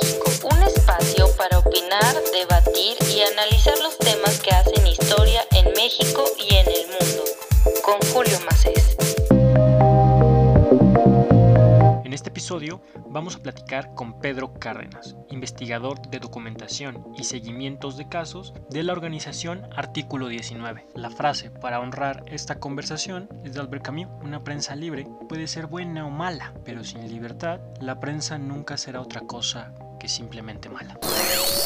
Un espacio para opinar, debatir y analizar los temas que hacen historia en México y en vamos a platicar con Pedro Cárdenas, investigador de documentación y seguimientos de casos de la organización Artículo 19. La frase para honrar esta conversación es de Albert Camus, una prensa libre puede ser buena o mala, pero sin libertad la prensa nunca será otra cosa que simplemente mala.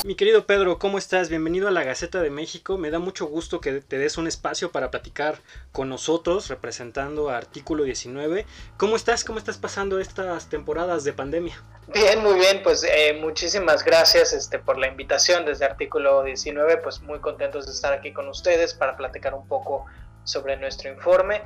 Mi querido Pedro, ¿cómo estás? Bienvenido a la Gaceta de México. Me da mucho gusto que te des un espacio para platicar con nosotros representando a Artículo 19. ¿Cómo estás? ¿Cómo estás pasando estas temporadas de pandemia? Bien, muy bien, pues eh, muchísimas gracias este, por la invitación desde Artículo 19, pues muy contentos de estar aquí con ustedes para platicar un poco sobre nuestro informe.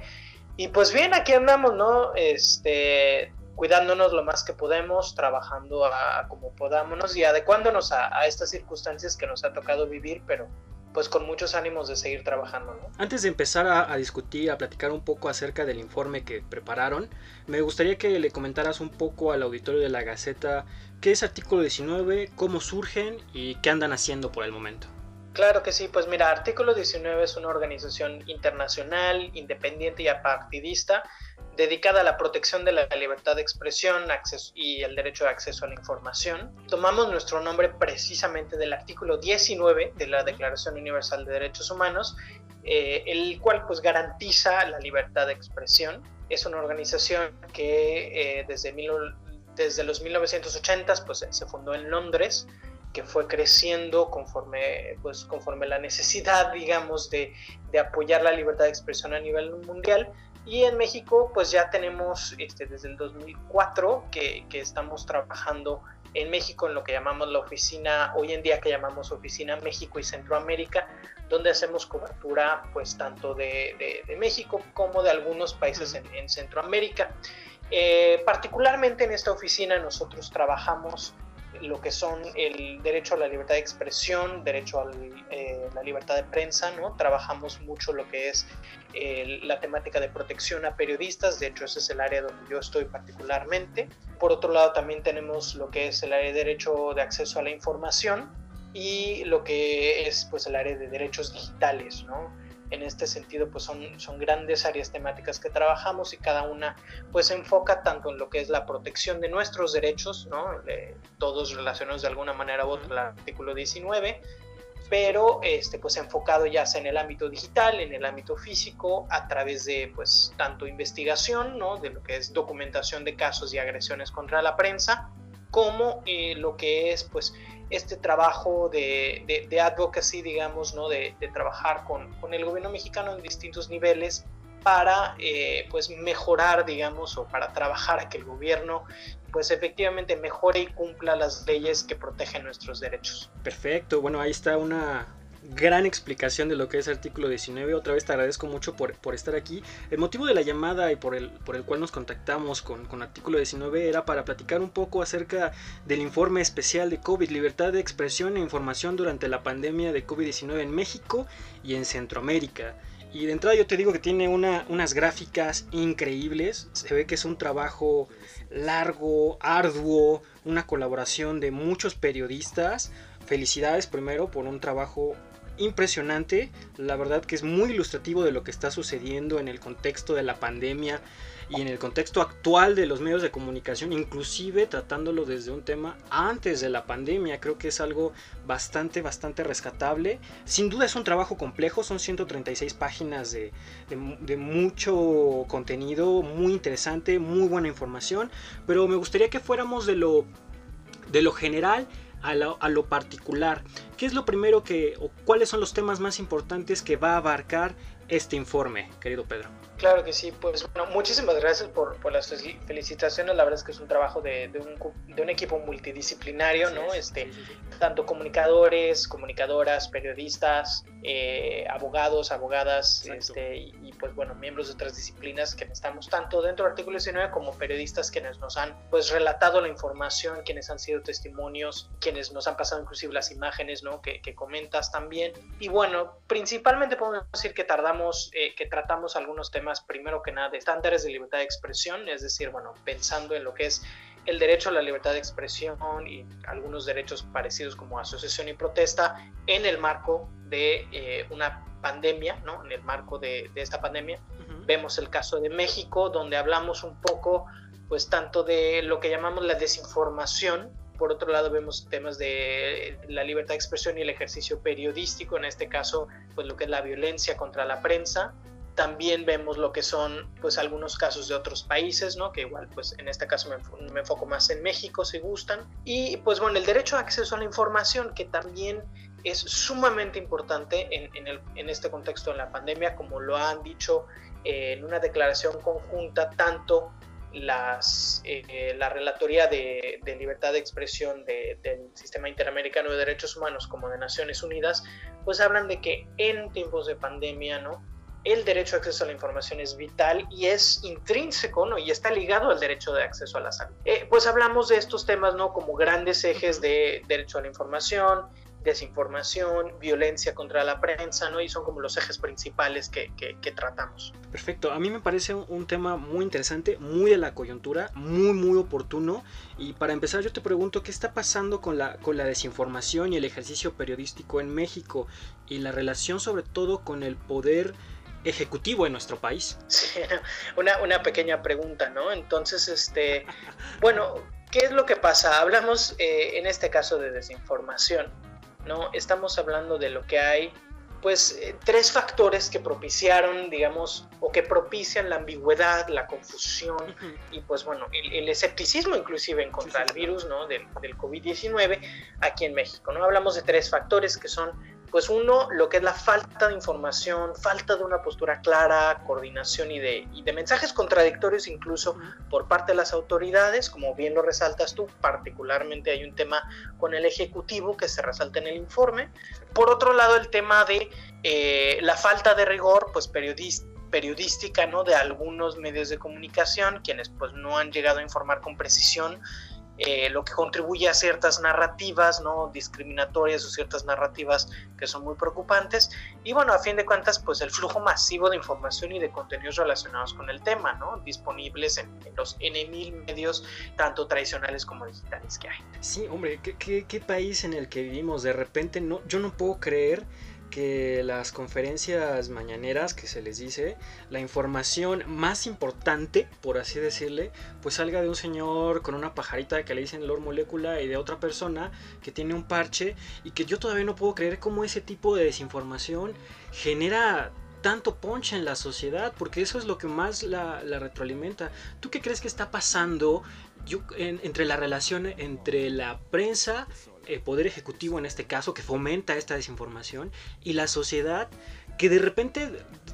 Y pues bien, aquí andamos, ¿no? Este, cuidándonos lo más que podemos, trabajando a, como podámonos y adecuándonos a, estas circunstancias que nos ha tocado vivir, pero pues con muchos ánimos de seguir trabajando. ¿no? Antes de empezar a, discutir, a platicar un poco acerca del informe que prepararon, me gustaría que le comentaras un poco al auditorio de la Gaceta qué es artículo 19, cómo surgen y qué andan haciendo por el momento. Claro que sí, pues mira, Artículo 19 es una organización internacional, independiente y apartidista dedicada a la protección de la libertad de expresión acceso, y el derecho de acceso a la información. Tomamos nuestro nombre precisamente del artículo 19 de la Declaración Universal de Derechos Humanos, eh, el cual pues garantiza la libertad de expresión. Es una organización que eh, desde, desde los 1980 pues se fundó en Londres que fue creciendo conforme, pues, conforme la necesidad, digamos, de, de apoyar la libertad de expresión a nivel mundial, y en México, pues ya tenemos este, desde el 2004 que, que, estamos trabajando en México en lo que llamamos la oficina, hoy en día que llamamos Oficina México y Centroamérica, donde hacemos cobertura pues tanto de, de, México como de algunos países en, en Centroamérica. Eh, particularmente en esta oficina nosotros trabajamos lo que son el derecho a la libertad de expresión, derecho a eh, la libertad de prensa, ¿no? Trabajamos mucho lo que es eh, la temática de protección a periodistas, de hecho ese es el área donde yo estoy particularmente. Por otro lado también tenemos lo que es el área de derecho de acceso a la información y lo que es pues el área de derechos digitales, ¿no? En este sentido pues son, son grandes áreas temáticas que trabajamos y cada una pues se enfoca tanto en lo que es la protección de nuestros derechos, ¿no? todos relacionados de alguna manera u otra al artículo 19, pero este, pues enfocado ya sea en el ámbito digital, en el ámbito físico, a través de pues tanto investigación, ¿no? de lo que es documentación de casos y agresiones contra la prensa, como eh, lo que es pues este trabajo de, de, advocacy, digamos, ¿no? de, trabajar con, con, el gobierno mexicano en distintos niveles para eh, pues mejorar, digamos, o para trabajar a que el gobierno pues efectivamente mejore y cumpla las leyes que protegen nuestros derechos. Perfecto, bueno, ahí está una, gran explicación de lo que es artículo 19. Otra vez te agradezco mucho por, por, estar aquí. El motivo de la llamada y por el, por el cual nos contactamos con, con, artículo 19 era para platicar un poco acerca del informe especial de COVID, libertad de expresión e información durante la pandemia de COVID-19 en México y en Centroamérica. Y de entrada yo te digo que tiene una, unas gráficas increíbles. Se ve que es un trabajo largo, arduo, una colaboración de muchos periodistas. Felicidades primero por un trabajo impresionante, la verdad que es muy ilustrativo de lo que está sucediendo en el contexto de la pandemia y en el contexto actual de los medios de comunicación, inclusive tratándolo desde un tema antes de la pandemia, creo que es algo bastante, bastante rescatable. Sin duda es un trabajo complejo, son 136 páginas de, de mucho contenido, muy interesante, muy buena información, pero me gustaría que fuéramos de lo, de lo general a lo, particular. ¿Qué es lo primero que, o cuáles son los temas más importantes que va a abarcar este informe, querido Pedro? Claro que sí, pues bueno, muchísimas gracias por, por las felicitaciones. La verdad es que es un trabajo de, de, un, de un, equipo multidisciplinario, ¿no? este, tanto comunicadores, comunicadoras, periodistas, eh, abogados, abogadas, este, y, pues bueno, miembros de otras disciplinas que estamos tanto dentro del artículo 19 como periodistas quienes nos han pues relatado la información, quienes han sido testimonios, quienes nos han pasado inclusive las imágenes, ¿no? Que, que comentas también. Y bueno, principalmente podemos decir que tardamos, eh, que tratamos algunos temas primero que nada de estándares de libertad de expresión, es decir, bueno, pensando en lo que es el derecho a la libertad de expresión y algunos derechos parecidos como asociación y protesta en el marco de eh, una pandemia, ¿no? En el marco de, esta pandemia. Vemos el caso de México, donde hablamos un poco, pues, tanto de lo que llamamos la desinformación. Por otro lado, vemos temas de la libertad de expresión y el ejercicio periodístico, en este caso, pues, lo que es la violencia contra la prensa, también vemos lo que son pues algunos casos de otros países, ¿no? Que igual pues en este caso me, me, enfoco más en México si gustan. Y pues bueno, el derecho a acceso a la información que también es sumamente importante en, en, el, en este contexto de la pandemia, como lo han dicho eh, en una declaración conjunta tanto las, eh, la Relatoría de, de, Libertad de Expresión de, del Sistema Interamericano de Derechos Humanos como de Naciones Unidas, pues hablan de que en tiempos de pandemia, ¿no? El derecho a acceso a la información es vital y es intrínseco, ¿no? Y está ligado al derecho de acceso a la salud. Eh, pues hablamos de estos temas, ¿no? Como grandes ejes de derecho a la información, desinformación, violencia contra la prensa, ¿no? Y son como los ejes principales que, tratamos. Perfecto, a mí me parece un, tema muy interesante, muy de la coyuntura, muy, muy oportuno. Y para empezar yo te pregunto, ¿qué está pasando con la, con la desinformación y el ejercicio periodístico en México? Y la relación sobre todo con el poder ejecutivo en nuestro país? Sí, una, una pequeña pregunta, ¿no? Entonces, este, bueno, ¿qué es lo que pasa? Hablamos eh, en este caso de desinformación, ¿no? Estamos hablando de lo que hay, pues, eh, tres factores que propiciaron, digamos, o que propician la ambigüedad, la confusión y, pues, bueno, el, escepticismo inclusive en contra del virus, ¿no? Del, del COVID-19 aquí en México, ¿no? Hablamos de tres factores que son pues uno, lo que es la falta de información, falta de una postura clara, coordinación y de, de mensajes contradictorios incluso por parte de las autoridades, como bien lo resaltas tú, particularmente hay un tema con el Ejecutivo que se resalta en el informe. Por otro lado, el tema de eh, la falta de rigor, pues periodística, ¿no? De algunos medios de comunicación, quienes pues no han llegado a informar con precisión eh, lo que contribuye a ciertas narrativas no discriminatorias o ciertas narrativas que son muy preocupantes. Y bueno a fin de cuentas pues el flujo masivo de información y de contenidos relacionados con el tema no disponibles en, los N mil medios tanto tradicionales como digitales que hay. Sí hombre ¿qué, qué, qué país en el que vivimos de repente no yo no puedo creer que las conferencias mañaneras que se les dice, la información más importante, por así decirle, pues salga de un señor con una pajarita que le dicen Lord Molécula y de otra persona que tiene un parche y que yo todavía no puedo creer cómo ese tipo de desinformación genera tanto ponche en la sociedad, porque eso es lo que más la, retroalimenta. ¿Tú qué crees que está pasando yo, entre la relación entre la prensa eh, poder ejecutivo en este caso, que fomenta esta desinformación, y la sociedad que de repente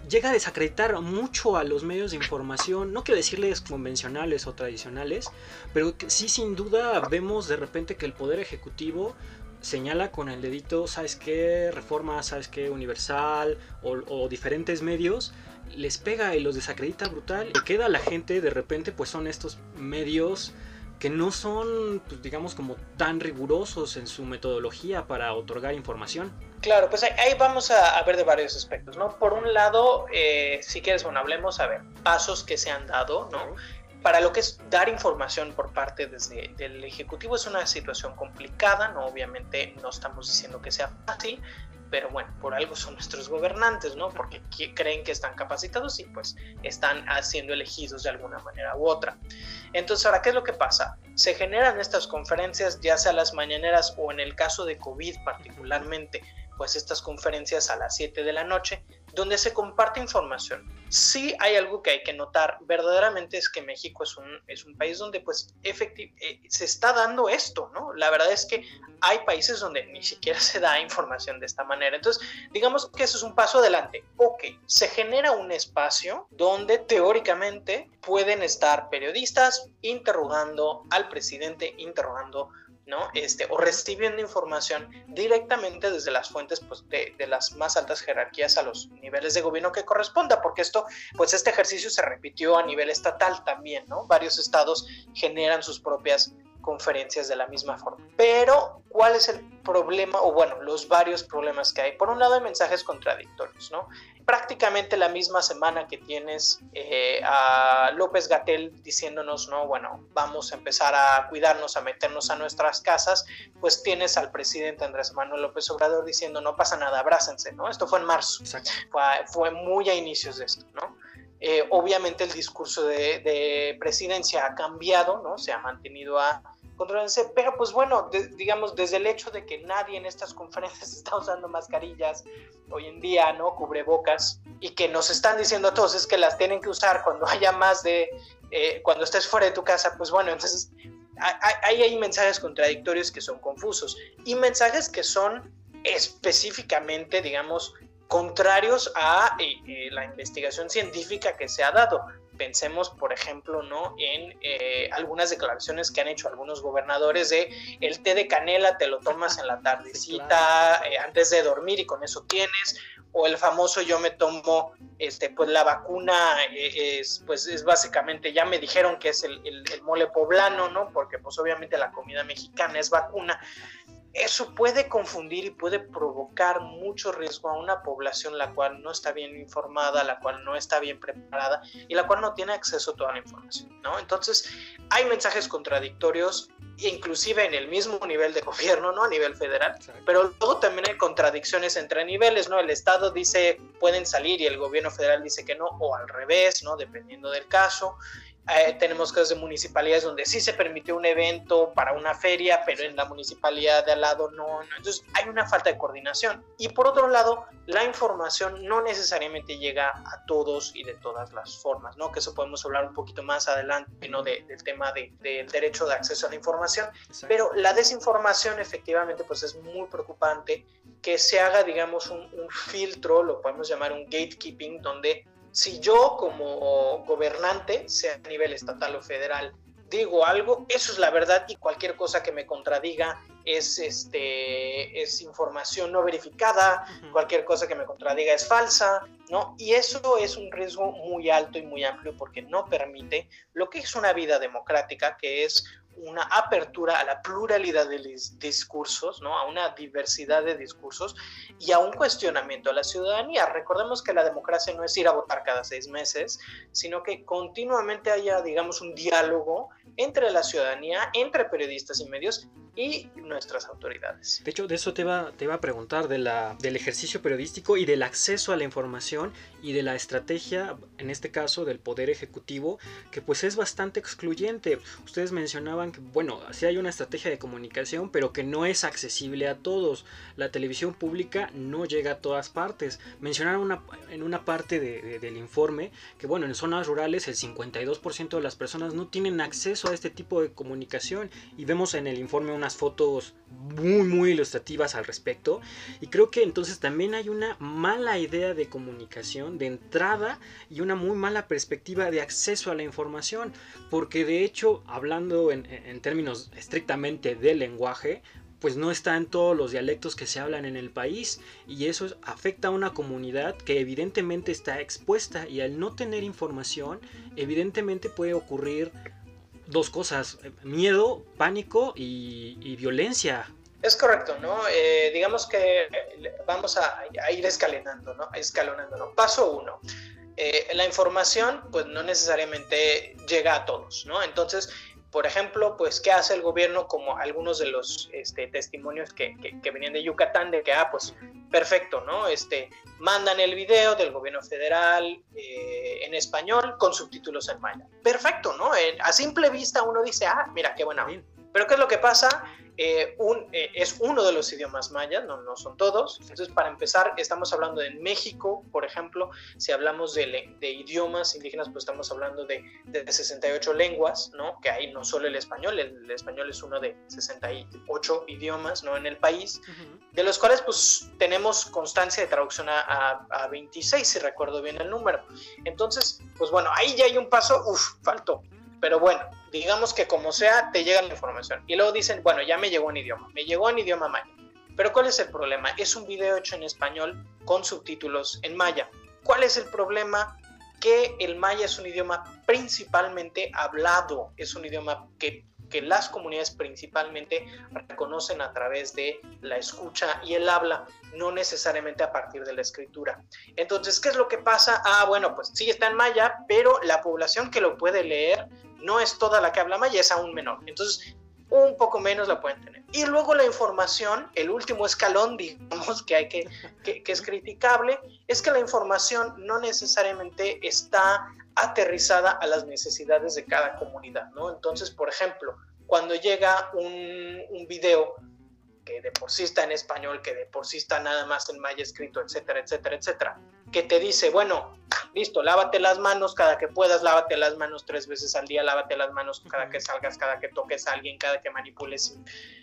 llega a desacreditar mucho a los medios de información, no quiero decirles convencionales o tradicionales, pero sí sin duda vemos de repente que el poder ejecutivo señala con el dedito, ¿sabes qué? Reforma, ¿sabes qué? Universal o, o diferentes medios, les pega y los desacredita brutal. Y queda la gente de repente, pues son estos medios que no son, pues, digamos, como tan rigurosos en su metodología para otorgar información. Claro, pues ahí vamos a, ver de varios aspectos, ¿no? Por un lado, eh, si quieres, bueno, hablemos, a ver, pasos que se han dado, ¿no? Para lo que es dar información por parte desde del Ejecutivo es una situación complicada, ¿no? Obviamente no estamos diciendo que sea fácil, pero bueno, por algo son nuestros gobernantes, ¿no? Porque creen que están capacitados y pues están siendo elegidos de alguna manera u otra. Entonces, ahora, ¿qué es lo que pasa? Se generan estas conferencias, ya sea las mañaneras o en el caso de COVID particularmente, pues estas conferencias a las 7 de la noche, donde se comparte información. Sí hay algo que hay que notar, verdaderamente es que México es un, es un país donde pues eh, se está dando esto, ¿no? La verdad es que hay países donde ni siquiera se da información de esta manera. Entonces, digamos que eso es un paso adelante. Ok, se genera un espacio donde teóricamente pueden estar periodistas interrogando al presidente, interrogando ¿no? Este, o recibiendo información directamente desde las fuentes pues, de, de, las más altas jerarquías a los niveles de gobierno que corresponda, porque esto, pues este ejercicio se repitió a nivel estatal también, ¿no? Varios estados generan sus propias conferencias de la misma forma. Pero, ¿cuál es el problema? O bueno, los varios problemas que hay. Por un lado, hay mensajes contradictorios, ¿no? Prácticamente la misma semana que tienes eh, a López Gatel diciéndonos, no, bueno, vamos a empezar a cuidarnos, a meternos a nuestras casas, pues tienes al presidente Andrés Manuel López Obrador diciendo, no pasa nada, abrácense, ¿no? Esto fue en marzo, fue, fue, muy a inicios de esto, ¿no? Eh, obviamente el discurso de, de, presidencia ha cambiado, ¿no? Se ha mantenido a controlarse, pero pues bueno, digamos, desde el hecho de que nadie en estas conferencias está usando mascarillas hoy en día, ¿no? Cubrebocas, y que nos están diciendo a todos es que las tienen que usar cuando haya más de, eh, cuando estés fuera de tu casa, pues bueno, entonces hay, hay mensajes contradictorios que son confusos y mensajes que son específicamente, digamos, contrarios a eh, eh, la investigación científica que se ha dado. Pensemos, por ejemplo, ¿no? en eh, algunas declaraciones que han hecho algunos gobernadores de el té de canela te lo tomas en la tardecita antes de dormir y con eso tienes, o el famoso yo me tomo, este, pues la vacuna es, pues es básicamente, ya me dijeron que es el, el mole poblano, ¿no? Porque pues obviamente la comida mexicana es vacuna eso puede confundir y puede provocar mucho riesgo a una población la cual no está bien informada, la cual no está bien preparada y la cual no tiene acceso a toda la información, ¿no? Entonces, hay mensajes contradictorios inclusive en el mismo nivel de gobierno, ¿no? A nivel federal, pero luego también hay contradicciones entre niveles, ¿no? El Estado dice pueden salir y el gobierno federal dice que no, o al revés, ¿no? Dependiendo del caso. Eh, tenemos casos de municipalidades donde sí se permitió un evento para una feria, pero en la municipalidad de al lado no, no, Entonces hay una falta de coordinación. Y por otro lado, la información no necesariamente llega a todos y de todas las formas, ¿no? Que eso podemos hablar un poquito más adelante, ¿no? del tema de, del derecho de acceso a la información. Pero la desinformación efectivamente pues es muy preocupante que se haga, digamos, un, un filtro, lo podemos llamar un gatekeeping, donde si yo como gobernante, sea a nivel estatal o federal, digo algo, eso es la verdad y cualquier cosa que me contradiga es, este, es información no verificada, cualquier cosa que me contradiga es falsa, ¿no? Y eso es un riesgo muy alto y muy amplio porque no permite lo que es una vida democrática, que es una apertura a la pluralidad de discursos, ¿no? a una diversidad de discursos y a un cuestionamiento a la ciudadanía. Recordemos que la democracia no es ir a votar cada seis meses, sino que continuamente haya, digamos, un diálogo entre la ciudadanía, entre periodistas y medios y nuestras autoridades. De hecho, de eso te va, te a preguntar, de la, del ejercicio periodístico y del acceso a la información y de la estrategia, en este caso, del Poder Ejecutivo, que pues es bastante excluyente. Ustedes mencionaban que, bueno, sí hay una estrategia de comunicación, pero que no es accesible a todos. La televisión pública no llega a todas partes. Mencionaron una, en una parte del informe que, bueno, en zonas rurales el 52% de las personas no tienen acceso a este tipo de comunicación y vemos en el informe una fotos muy muy ilustrativas al respecto. Y creo que entonces también hay una mala idea de comunicación de entrada y una muy mala perspectiva de acceso a la información. Porque de hecho hablando en, en términos estrictamente del lenguaje pues no está en todos los dialectos que se hablan en el país. Y eso afecta a una comunidad que evidentemente está expuesta y al no tener información evidentemente puede ocurrir dos cosas, miedo, pánico y, violencia. Es correcto, ¿no? Eh, digamos que vamos a, ir escalonando, ¿no? Escalonando. Paso uno. Eh, la información, pues no necesariamente llega a todos, ¿no? Entonces, por ejemplo, pues, ¿qué hace el gobierno? Como algunos de los este, testimonios que, que, venían de Yucatán, de que, ah, pues, perfecto, ¿no? Este, mandan el video del gobierno federal eh, en español con subtítulos en maya. Perfecto, ¿no? a simple vista uno dice, ah, mira, qué buena. Pero ¿qué es lo que pasa? Eh, un, eh, es uno de los idiomas mayas, no, no son todos. Entonces, para empezar, estamos hablando de México, por ejemplo, si hablamos de, de idiomas indígenas, pues estamos hablando de, de, 68 lenguas, ¿no? Que hay no solo el español, el, español es uno de 68 idiomas, ¿no? En el país, de los cuales, pues, tenemos constancia de traducción a, a, a 26, si recuerdo bien el número. Entonces, pues bueno, ahí ya hay un paso, uff, faltó. Pero bueno, digamos que como sea, te llega la información. Y luego dicen, bueno, ya me llegó en idioma, me llegó en idioma maya. Pero ¿cuál es el problema? Es un video hecho en español con subtítulos en maya. ¿Cuál es el problema? Que el maya es un idioma principalmente hablado, es un idioma que que las comunidades principalmente reconocen a través de la escucha y el habla, no necesariamente a partir de la escritura. Entonces, ¿qué es lo que pasa? Ah, bueno, pues sí está en maya, pero la población que lo puede leer no es toda la que habla maya, es aún menor. Entonces, un poco menos la pueden tener. Y luego la información, el último escalón, digamos, que hay que, que, es criticable, es que la información no necesariamente está aterrizada a las necesidades de cada comunidad, ¿no? Entonces, por ejemplo, cuando llega un, un video que de por sí está en español, que de por sí está nada más en maya escrito, etcétera, etcétera, etcétera, que te dice, bueno, listo, lávate las manos cada que puedas, lávate las manos tres veces al día, lávate las manos cada que salgas, cada que toques a alguien, cada que manipules,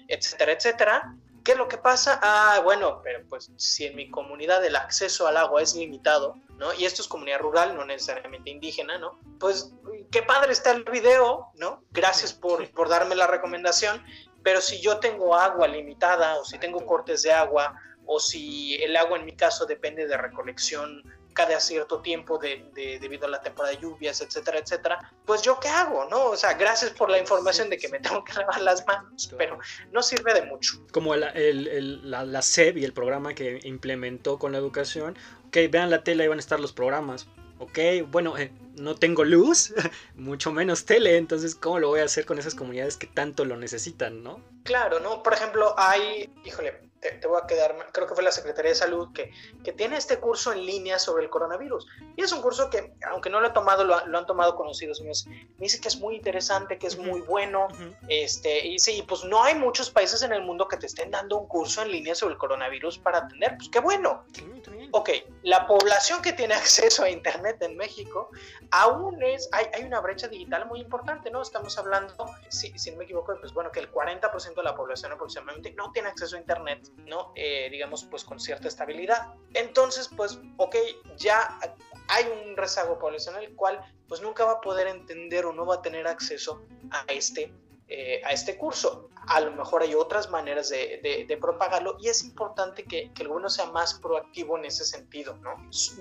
etcétera, etcétera. ¿Qué es lo que pasa? Ah, bueno, pero pues si en mi comunidad el acceso al agua es limitado, ¿no? Y esto es comunidad rural, no necesariamente indígena, ¿no? Pues qué padre está el video, ¿no? Gracias por, por darme la recomendación, pero si yo tengo agua limitada o si tengo cortes de agua o si el agua en mi caso depende de recolección cada cierto tiempo de, de, debido a la temporada de lluvias, etcétera, etcétera, pues yo qué hago, ¿no? O sea, gracias por la información de que me tengo que lavar las manos, pero no sirve de mucho. Como el, el, el, la, la SEB y el programa que implementó con la educación, ok, vean la tele, ahí van a estar los programas, ok, bueno, eh, no tengo luz, mucho menos tele, entonces, ¿cómo lo voy a hacer con esas comunidades que tanto lo necesitan, no? Claro, ¿no? Por ejemplo, hay, híjole, te, te, voy a quedar, creo que fue la Secretaría de Salud que, que, tiene este curso en línea sobre el coronavirus. Y es un curso que, aunque no lo he tomado, lo, lo han tomado conocidos míos. Me dice que es muy interesante, que es muy bueno. Uh -huh. este, y sí, pues no hay muchos países en el mundo que te estén dando un curso en línea sobre el coronavirus para atender. Pues qué bueno. Sí, ok, la población que tiene acceso a Internet en México aún es, hay, una brecha digital muy importante, ¿no? Estamos hablando, si, si no me equivoco, pues bueno, que el 40% de la población aproximadamente no tiene acceso a Internet, ¿no? Eh, digamos, pues con cierta estabilidad. Entonces, pues, ok, ya hay un rezago poblacional el cual pues nunca va a poder entender o no va a tener acceso a este eh, a este curso. A lo mejor hay otras maneras de, de, propagarlo y es importante que, que, el gobierno sea más proactivo en ese sentido, ¿no?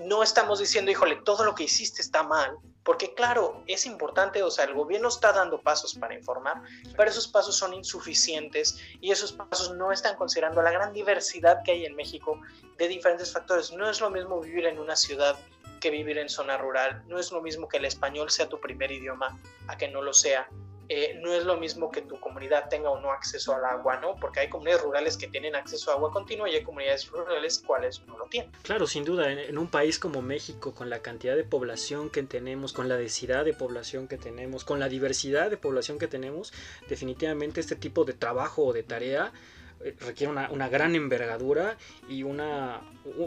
No estamos diciendo, híjole, todo lo que hiciste está mal, porque claro, es importante, o sea, el gobierno está dando pasos para informar, pero esos pasos son insuficientes y esos pasos no están considerando la gran diversidad que hay en México de diferentes factores. No es lo mismo vivir en una ciudad que vivir en zona rural, no es lo mismo que el español sea tu primer idioma a que no lo sea eh, no es lo mismo que tu comunidad tenga o no acceso al agua, ¿no? Porque hay comunidades rurales que tienen acceso a agua continua y hay comunidades rurales cuales no lo tienen. Claro, sin duda, en, en, un país como México, con la cantidad de población que tenemos, con la densidad de población que tenemos, con la diversidad de población que tenemos, definitivamente este tipo de trabajo o de tarea requiere una, una, gran envergadura y una,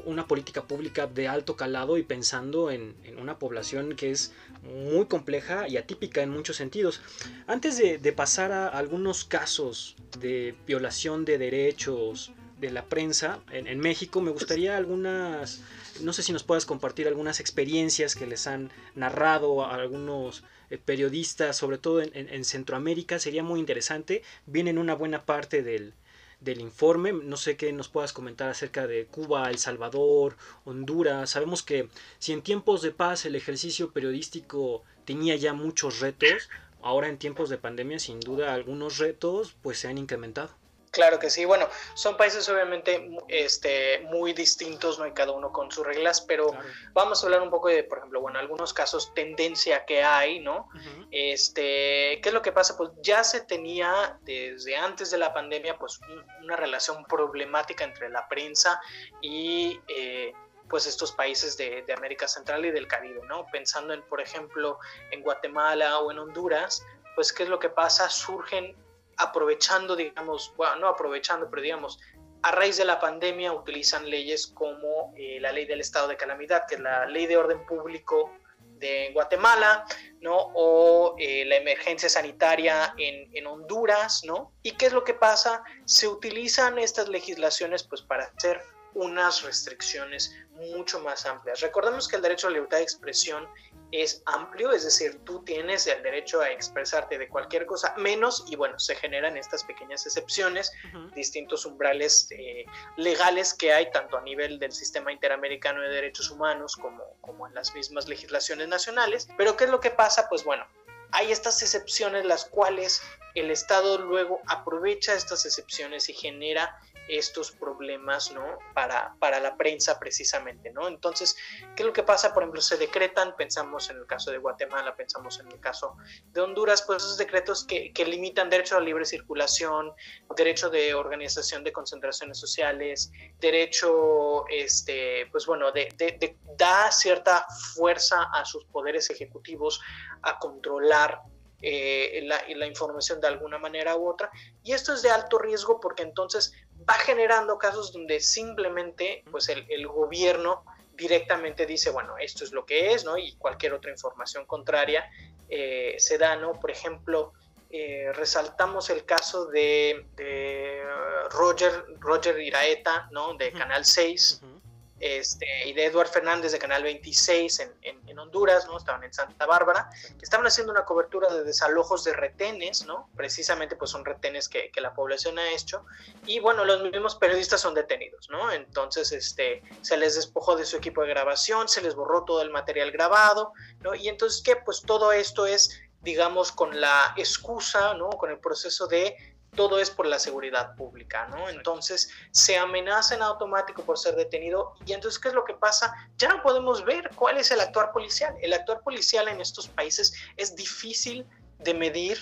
una, política pública de alto calado y pensando en, en, una población que es muy compleja y atípica en muchos sentidos. Antes de, de pasar a algunos casos de violación de derechos de la prensa en, en, México, me gustaría algunas, no sé si nos puedas compartir algunas experiencias que les han narrado a algunos eh, periodistas, sobre todo en, en Centroamérica, sería muy interesante. Vienen una buena parte del, del informe. No sé qué nos puedas comentar acerca de Cuba, El Salvador, Honduras. Sabemos que si en tiempos de paz el ejercicio periodístico tenía ya muchos retos, ahora en tiempos de pandemia sin duda algunos retos pues se han incrementado. Claro que sí, bueno, son países obviamente este, muy distintos, ¿no? Y cada uno con sus reglas, pero claro. vamos a hablar un poco de, por ejemplo, bueno, algunos casos, tendencia que hay, ¿no? Uh -huh. Este, ¿qué es lo que pasa? Pues ya se tenía desde antes de la pandemia, pues una relación problemática entre la prensa y... Eh, pues estos países de, de, América Central y del Caribe, ¿no? Pensando en, por ejemplo, en Guatemala o en Honduras, pues qué es lo que pasa, surgen aprovechando, digamos, bueno, no aprovechando, pero digamos, a raíz de la pandemia utilizan leyes como eh, la ley del estado de calamidad, que es la ley de orden público de Guatemala, ¿no? O eh, la emergencia sanitaria en, en, Honduras, ¿no? ¿Y qué es lo que pasa? Se utilizan estas legislaciones pues para hacer unas restricciones mucho más amplias. Recordemos que el derecho a la libertad de expresión es amplio, es decir, tú tienes el derecho a expresarte de cualquier cosa, menos, y bueno, se generan estas pequeñas excepciones, uh -huh. distintos umbrales eh, legales que hay tanto a nivel del sistema interamericano de derechos humanos como, como en las mismas legislaciones nacionales. Pero ¿qué es lo que pasa? Pues bueno, hay estas excepciones las cuales el Estado luego aprovecha estas excepciones y genera estos problemas, ¿no? Para, para la prensa precisamente, ¿no? Entonces, ¿qué es lo que pasa? Por ejemplo, se decretan, pensamos en el caso de Guatemala, pensamos en el caso de Honduras, pues esos decretos que, que limitan derecho a libre circulación, derecho de organización de concentraciones sociales, derecho, este, pues bueno, de, de, da cierta fuerza a sus poderes ejecutivos a controlar eh, la, la, información de alguna manera u otra. Y esto es de alto riesgo porque entonces va generando casos donde simplemente pues el, el, gobierno directamente dice, bueno, esto es lo que es, ¿no? Y cualquier otra información contraria eh, se da, ¿no? Por ejemplo, eh, resaltamos el caso de, de, Roger, Roger Iraeta, ¿no? De Canal 6. Este, y de Eduard Fernández de Canal 26 en, en, Honduras, ¿no? Estaban en Santa Bárbara, estaban haciendo una cobertura de desalojos de retenes, ¿no? Precisamente pues son retenes que, que, la población ha hecho y bueno, los mismos periodistas son detenidos, ¿no? Entonces, este, se les despojó de su equipo de grabación, se les borró todo el material grabado, ¿no? Y entonces, ¿qué? Pues todo esto es digamos, con la excusa, ¿no? Con el proceso de todo es por la seguridad pública, ¿no? Entonces se amenaza en automático por ser detenido y entonces ¿qué es lo que pasa? Ya no podemos ver cuál es el actuar policial. El actuar policial en estos países es difícil de medir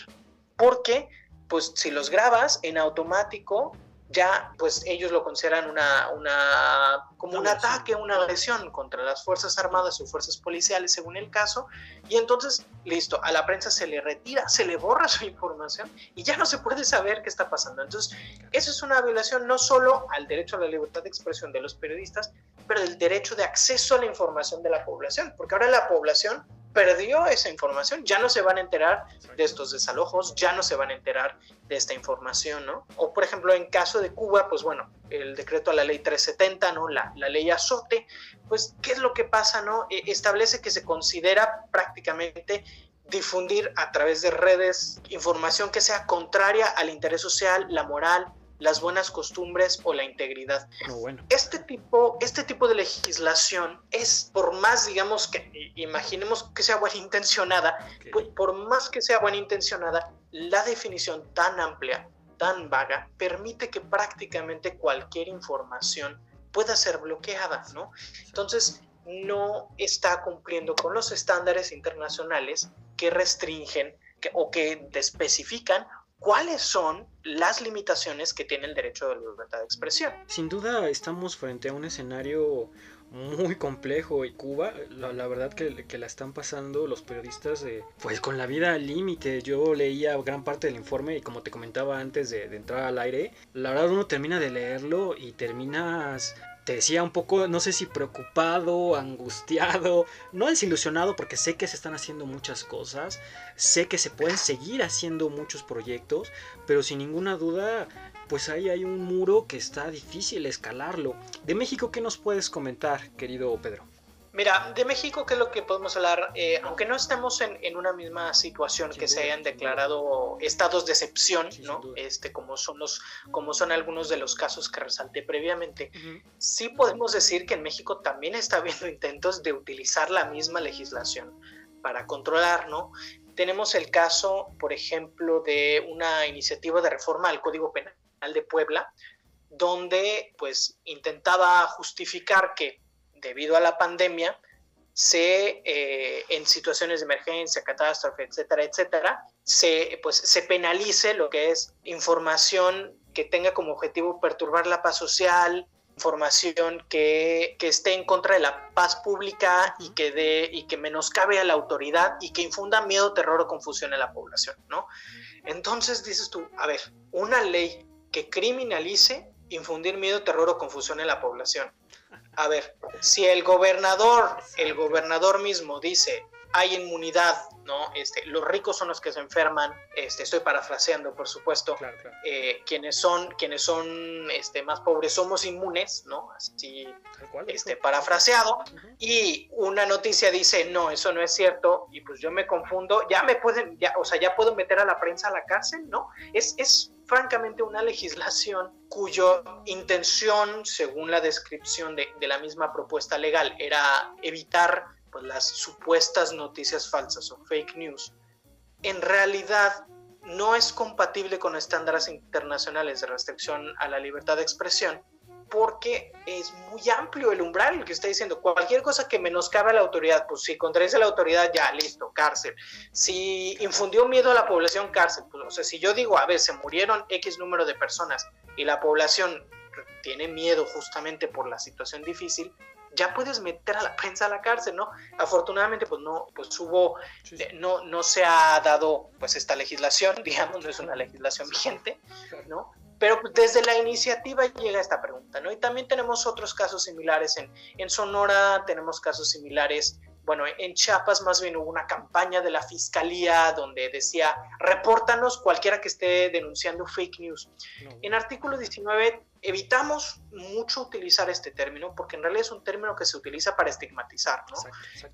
porque pues si los grabas en automático ya pues ellos lo consideran una, una como un ataque, una agresión contra las Fuerzas Armadas o fuerzas policiales según el caso, y entonces, listo, a la prensa se le retira, se le borra su información y ya no se puede saber qué está pasando. Entonces, eso es una violación no solo al derecho a la libertad de expresión de los periodistas, pero del derecho de acceso a la información de la población, porque ahora la población perdió esa información, ya no se van a enterar de estos desalojos, ya no se van a enterar de esta información, ¿no? O por ejemplo, en caso de Cuba, pues bueno, el decreto a la ley 370, ¿no? La, la ley azote, pues, ¿qué es lo que pasa, no? E, establece que se considera prácticamente difundir a través de redes información que sea contraria al interés social, la moral, las buenas costumbres o la integridad. bueno. Este tipo, este tipo de legislación es, por más, digamos, que imaginemos que sea buena intencionada, pues, por más que sea buena intencionada, la definición tan amplia, tan vaga, permite que prácticamente cualquier información pueda ser bloqueada, ¿no? Entonces, no está cumpliendo con los estándares internacionales que restringen o que especifican cuáles son las limitaciones que tiene el derecho de la libertad de expresión. Sin duda estamos frente a un escenario muy complejo y Cuba, la, verdad que, que, la están pasando los periodistas pues con la vida al límite. Yo leía gran parte del informe y como te comentaba antes de, de entrar al aire, la verdad uno termina de leerlo y terminas te decía un poco, no sé si preocupado, angustiado, no desilusionado porque sé que se están haciendo muchas cosas, sé que se pueden seguir haciendo muchos proyectos, pero sin ninguna duda, pues ahí hay un muro que está difícil escalarlo. De México, ¿qué nos puedes comentar, querido Pedro? Mira, de México, ¿qué es lo que podemos hablar? Eh, aunque no estemos en, en, una misma situación que se hayan declarado estados de excepción, ¿no? Este, como son los, como son algunos de los casos que resalté previamente, sí podemos decir que en México también está habiendo intentos de utilizar la misma legislación para controlar, ¿no? Tenemos el caso, por ejemplo, de una iniciativa de reforma al Código Penal de Puebla, donde pues intentaba justificar que debido a la pandemia, se, eh, en situaciones de emergencia, catástrofe, etcétera, etcétera, se, pues, se penalice lo que es información que tenga como objetivo perturbar la paz social, información que, que esté en contra de la paz pública y que, de, y que menoscabe a la autoridad y que infunda miedo, terror o confusión en la población, ¿no? Entonces dices tú, a ver, una ley que criminalice infundir miedo, terror o confusión en la población a ver, si el gobernador, el gobernador mismo dice, hay inmunidad, ¿no? Este, los ricos son los que se enferman, este, estoy parafraseando, por supuesto, eh, quienes son, quienes son este, más pobres somos inmunes, ¿no? Así, este, parafraseado, y una noticia dice, no, eso no es cierto, y pues yo me confundo, ya me pueden, ya, o sea, ya puedo meter a la prensa a la cárcel, ¿no? Es, es francamente una legislación cuya intención, según la descripción de, la misma propuesta legal, era evitar pues, las supuestas noticias falsas o fake news, en realidad no es compatible con estándares internacionales de restricción a la libertad de expresión porque es muy amplio el umbral, el que está diciendo, cualquier cosa que menoscabe a la autoridad, pues si contradice a la autoridad, ya, listo, cárcel. Si infundió miedo a la población, cárcel. Pues, o sea, si yo digo, a ver, se murieron X número de personas y la población tiene miedo justamente por la situación difícil, ya puedes meter a la prensa a la cárcel, ¿no? Afortunadamente, pues no, pues hubo, eh, no, no se ha dado, pues esta legislación, digamos, no es una legislación vigente, ¿no? Pero desde la iniciativa llega esta pregunta, ¿no? Y también tenemos otros casos similares en, en Sonora, tenemos casos similares bueno, en Chiapas más bien hubo una campaña de la fiscalía donde decía, repórtanos cualquiera que esté denunciando fake news. En artículo 19 evitamos mucho utilizar este término porque en realidad es un término que se utiliza para estigmatizar, ¿no?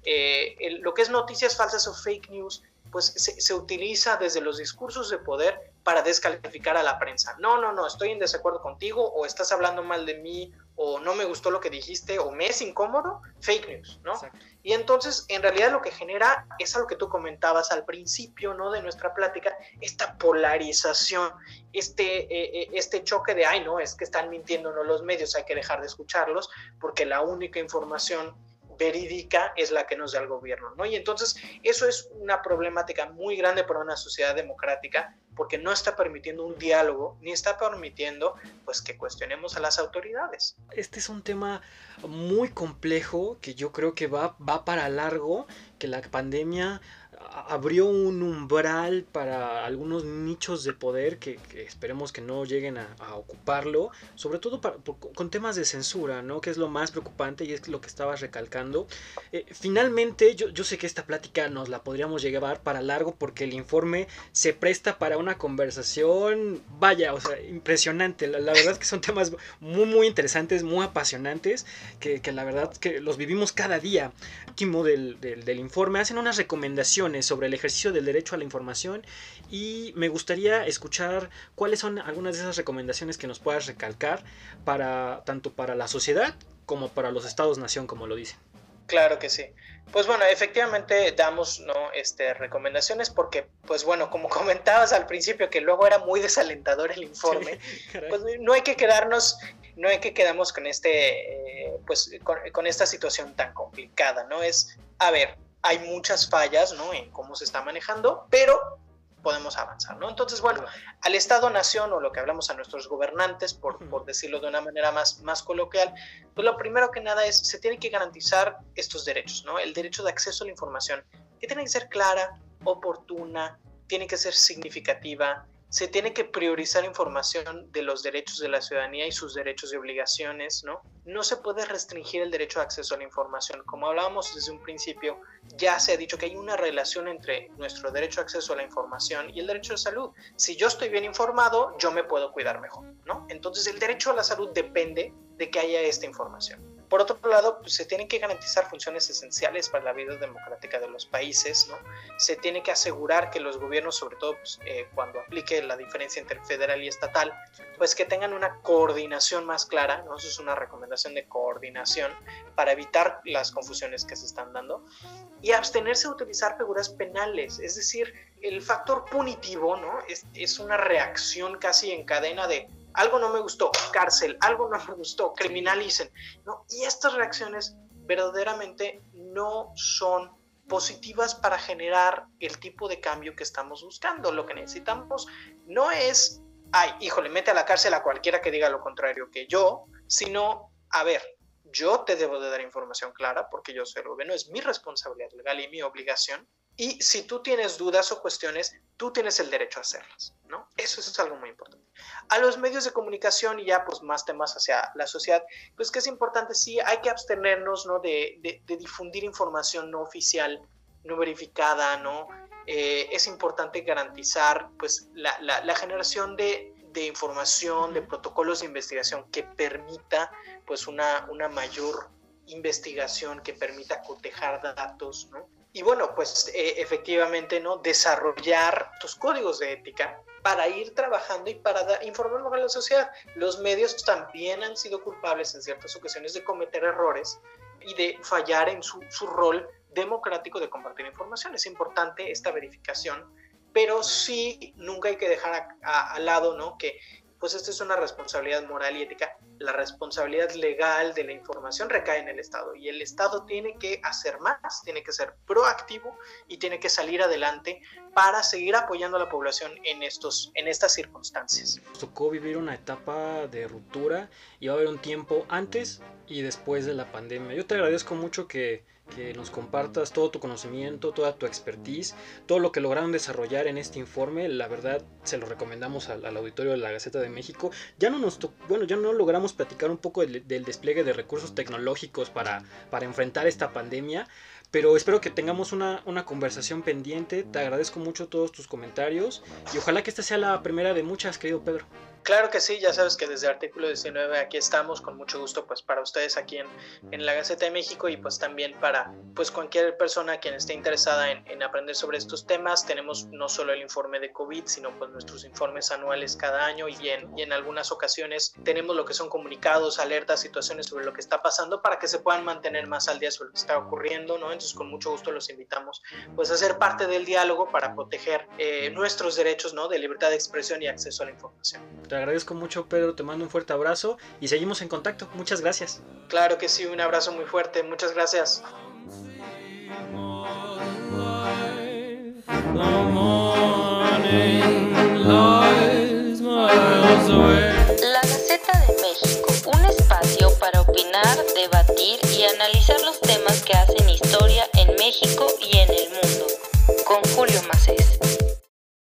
Eh, lo que es noticias falsas o fake news pues se, utiliza desde los discursos de poder para descalificar a la prensa. No, no, no, estoy en desacuerdo contigo o estás hablando mal de mí o no me gustó lo que dijiste o me es incómodo, fake news, ¿no? Y entonces, en realidad lo que genera es algo que tú comentabas al principio, ¿no? De nuestra plática, esta polarización, este, eh, eh, este choque de, ay, no, es que están mintiendo no los medios, hay que dejar de escucharlos porque la única información verídica es la que nos da el gobierno, ¿no? Y entonces eso es una problemática muy grande para una sociedad democrática porque no está permitiendo un diálogo ni está permitiendo pues que cuestionemos a las autoridades. Este es un tema muy complejo que yo creo que va, va para largo, que la pandemia abrió un umbral para algunos nichos de poder que, esperemos que no lleguen a, ocuparlo, sobre todo con temas de censura, ¿no? Que es lo más preocupante y es lo que estabas recalcando. Eh, finalmente, yo, yo sé que esta plática nos la podríamos llevar para largo porque el informe se presta para una conversación, vaya, o sea, impresionante. La, verdad es que son temas muy, muy interesantes, muy apasionantes, que, la verdad que los vivimos cada día. Último del, del informe, hacen unas recomendaciones sobre el ejercicio del derecho a la información y me gustaría escuchar cuáles son algunas de esas recomendaciones que nos puedas recalcar para tanto para la sociedad como para los estados-nación, como lo dicen. Claro que sí. Pues bueno, efectivamente damos ¿no? este, recomendaciones porque, pues bueno, como comentabas al principio que luego era muy desalentador el informe, pues no hay que quedarnos, no hay que quedarnos con este, eh, pues con, con, esta situación tan complicada, ¿no? Es, a ver, hay muchas fallas ¿no? en cómo se está manejando, pero podemos avanzar, ¿no? Entonces, bueno, al Estado-Nación o lo que hablamos a nuestros gobernantes, por, por, decirlo de una manera más, más coloquial, pues lo primero que nada es, se tiene que garantizar estos derechos, ¿no? El derecho de acceso a la información, que tiene que ser clara, oportuna, tiene que ser significativa, se tiene que priorizar información de los derechos de la ciudadanía y sus derechos y obligaciones, ¿no? No se puede restringir el derecho a acceso a la información. Como hablábamos desde un principio, ya se ha dicho que hay una relación entre nuestro derecho a acceso a la información y el derecho a salud. Si yo estoy bien informado, yo me puedo cuidar mejor, ¿no? Entonces el derecho a la salud depende de que haya esta información. Por otro lado, pues, se tienen que garantizar funciones esenciales para la vida democrática de los países, ¿no? Se tiene que asegurar que los gobiernos, sobre todo pues, eh, cuando aplique la diferencia entre federal y estatal, pues que tengan una coordinación más clara, ¿no? Eso es una recomendación de coordinación para evitar las confusiones que se están dando y abstenerse de utilizar figuras penales, es decir, el factor punitivo, ¿no? Es, es una reacción casi en cadena de algo no me gustó, cárcel, algo no me gustó, criminalicen. ¿no? Y estas reacciones verdaderamente no son positivas para generar el tipo de cambio que estamos buscando. Lo que necesitamos no es, ay, híjole, mete a la cárcel a cualquiera que diga lo contrario que yo, sino, a ver, yo te debo de dar información clara porque yo soy el gobierno, es mi responsabilidad legal y mi obligación. Y si tú tienes dudas o cuestiones, tú tienes el derecho a hacerlas, ¿no? Eso, es algo muy importante a los medios de comunicación y ya pues más temas hacia la sociedad, pues que es importante, sí, hay que abstenernos, ¿no? De, difundir información no oficial, no verificada, ¿no? Eh, es importante garantizar pues la, generación de, de, información, de protocolos de investigación que permita pues una, una mayor investigación, que permita cotejar datos, ¿no? Y bueno, pues eh, efectivamente, ¿no? Desarrollar tus códigos de ética para ir trabajando y para informar a la sociedad. Los medios también han sido culpables en ciertas ocasiones de cometer errores y de fallar en su, su rol democrático de compartir información. Es importante esta verificación pero sí nunca hay que dejar al lado, ¿no? Que pues esta es una responsabilidad moral y ética. La responsabilidad legal de la información recae en el Estado y el Estado tiene que hacer más, tiene que ser proactivo y tiene que salir adelante para seguir apoyando a la población en, estos, en estas circunstancias. Nos tocó vivir una etapa de ruptura y va a haber un tiempo antes y después de la pandemia. Yo te agradezco mucho que que nos compartas todo tu conocimiento, toda tu expertise, todo lo que lograron desarrollar en este informe. La verdad, se lo recomendamos al, auditorio de la Gaceta de México. Ya no nos bueno, ya no logramos platicar un poco del, despliegue de recursos tecnológicos para, para enfrentar esta pandemia, pero espero que tengamos una, una, conversación pendiente. Te agradezco mucho todos tus comentarios y ojalá que esta sea la primera de muchas, querido Pedro. Claro que sí, ya sabes que desde artículo 19 aquí estamos con mucho gusto pues para ustedes aquí en, en la Gaceta de México y pues también para pues cualquier persona quien esté interesada en, en, aprender sobre estos temas. Tenemos no solo el informe de COVID, sino pues nuestros informes anuales cada año y en, y en algunas ocasiones tenemos lo que son comunicados, alertas, situaciones sobre lo que está pasando para que se puedan mantener más al día sobre lo que está ocurriendo, ¿no? Entonces con mucho gusto los invitamos pues a ser parte del diálogo para proteger eh, nuestros derechos, ¿no? De libertad de expresión y acceso a la información. Agradezco mucho, Pedro. Te mando un fuerte abrazo y seguimos en contacto. Muchas gracias. Claro que sí, un abrazo muy fuerte. Muchas gracias. La Gaceta de México, un espacio para opinar, debatir y analizar los temas que hacen historia en México y en el